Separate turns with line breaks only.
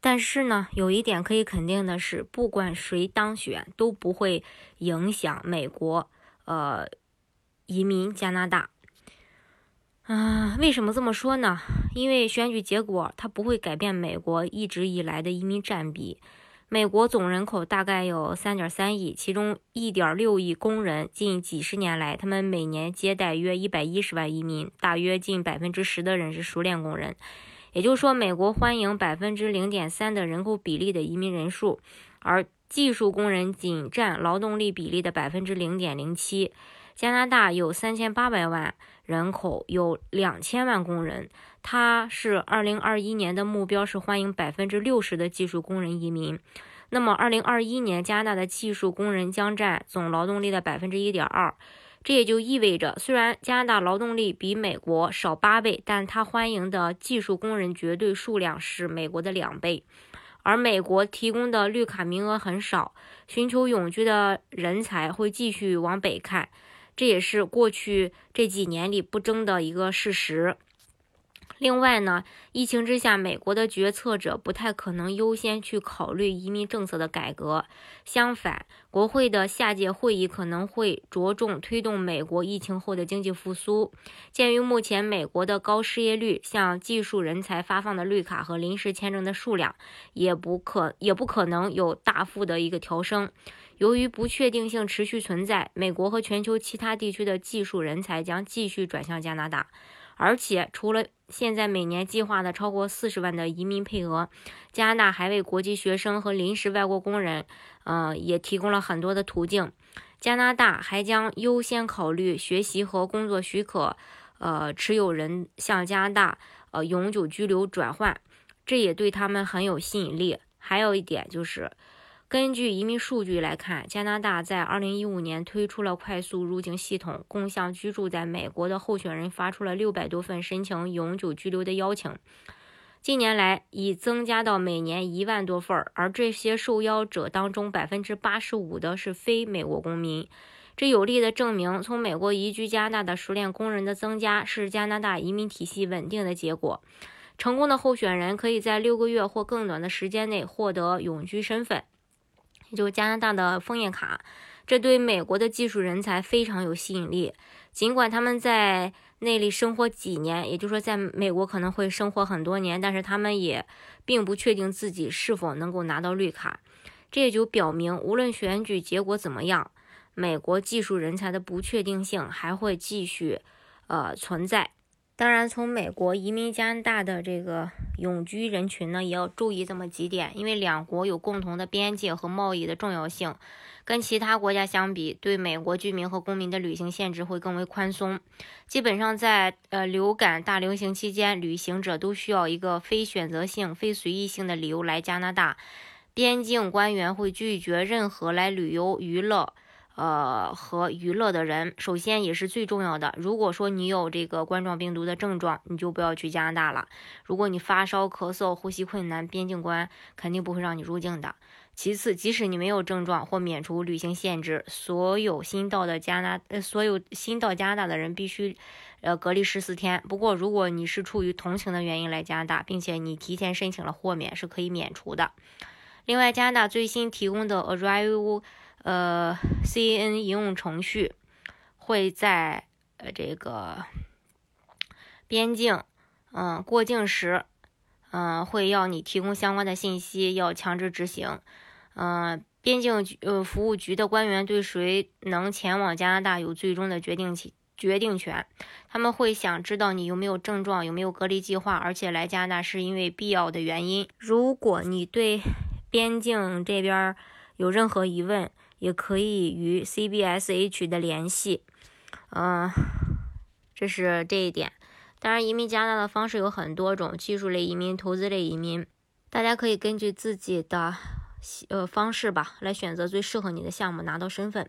但是呢，有一点可以肯定的是，不管谁当选，都不会影响美国，呃，移民加拿大。嗯，为什么这么说呢？因为选举结果它不会改变美国一直以来的移民占比。美国总人口大概有三点三亿，其中一点六亿工人。近几十年来，他们每年接待约一百一十万移民，大约近百分之十的人是熟练工人。也就是说，美国欢迎百分之零点三的人口比例的移民人数，而技术工人仅占劳动力比例的百分之零点零七。加拿大有三千八百万人口，有两千万工人。它是二零二一年的目标是欢迎百分之六十的技术工人移民。那么，二零二一年加拿大的技术工人将占总劳动力的百分之一点二。这也就意味着，虽然加拿大劳动力比美国少八倍，但他欢迎的技术工人绝对数量是美国的两倍。而美国提供的绿卡名额很少，寻求永居的人才会继续往北看，这也是过去这几年里不争的一个事实。另外呢，疫情之下，美国的决策者不太可能优先去考虑移民政策的改革。相反，国会的下届会议可能会着重推动美国疫情后的经济复苏。鉴于目前美国的高失业率，向技术人才发放的绿卡和临时签证的数量也不可也不可能有大幅的一个调升。由于不确定性持续存在，美国和全球其他地区的技术人才将继续转向加拿大。而且，除了现在每年计划的超过四十万的移民配额，加拿大还为国际学生和临时外国工人，呃，也提供了很多的途径。加拿大还将优先考虑学习和工作许可，呃，持有人向加拿大呃永久居留转换，这也对他们很有吸引力。还有一点就是。根据移民数据来看，加拿大在2015年推出了快速入境系统，共向居住在美国的候选人发出了六百多份申请永久居留的邀请。近年来已增加到每年一万多份，而这些受邀者当中，百分之八十五的是非美国公民。这有力的证明，从美国移居加拿大的熟练工人的增加是加拿大移民体系稳定的结果。成功的候选人可以在六个月或更短的时间内获得永居身份。就加拿大的枫叶卡，这对美国的技术人才非常有吸引力。尽管他们在那里生活几年，也就是说在美国可能会生活很多年，但是他们也并不确定自己是否能够拿到绿卡。这也就表明，无论选举结果怎么样，美国技术人才的不确定性还会继续呃存在。当然，从美国移民加拿大的这个永居人群呢，也要注意这么几点，因为两国有共同的边界和贸易的重要性，跟其他国家相比，对美国居民和公民的旅行限制会更为宽松。基本上在呃流感大流行期间，旅行者都需要一个非选择性、非随意性的理由来加拿大，边境官员会拒绝任何来旅游、娱乐。呃，和娱乐的人，首先也是最重要的。如果说你有这个冠状病毒的症状，你就不要去加拿大了。如果你发烧、咳嗽、呼吸困难，边境官肯定不会让你入境的。其次，即使你没有症状或免除旅行限制，所有新到的加拿呃，所有新到加拿大的人必须呃隔离十四天。不过，如果你是出于同情的原因来加拿大，并且你提前申请了豁免，是可以免除的。另外，加拿大最新提供的 Arrival。呃，C N 应用程序会在呃这个边境，嗯，过境时，嗯，会要你提供相关的信息，要强制执行。嗯，边境局呃服务局的官员对谁能前往加拿大有最终的决定权决定权。他们会想知道你有没有症状，有没有隔离计划，而且来加拿大是因为必要的原因。如果你对边境这边有任何疑问，也可以与 CBSH 的联系，嗯，这是这一点。当然，移民加拿大的方式有很多种，技术类移民、投资类移民，大家可以根据自己的呃方式吧，来选择最适合你的项目，拿到身份。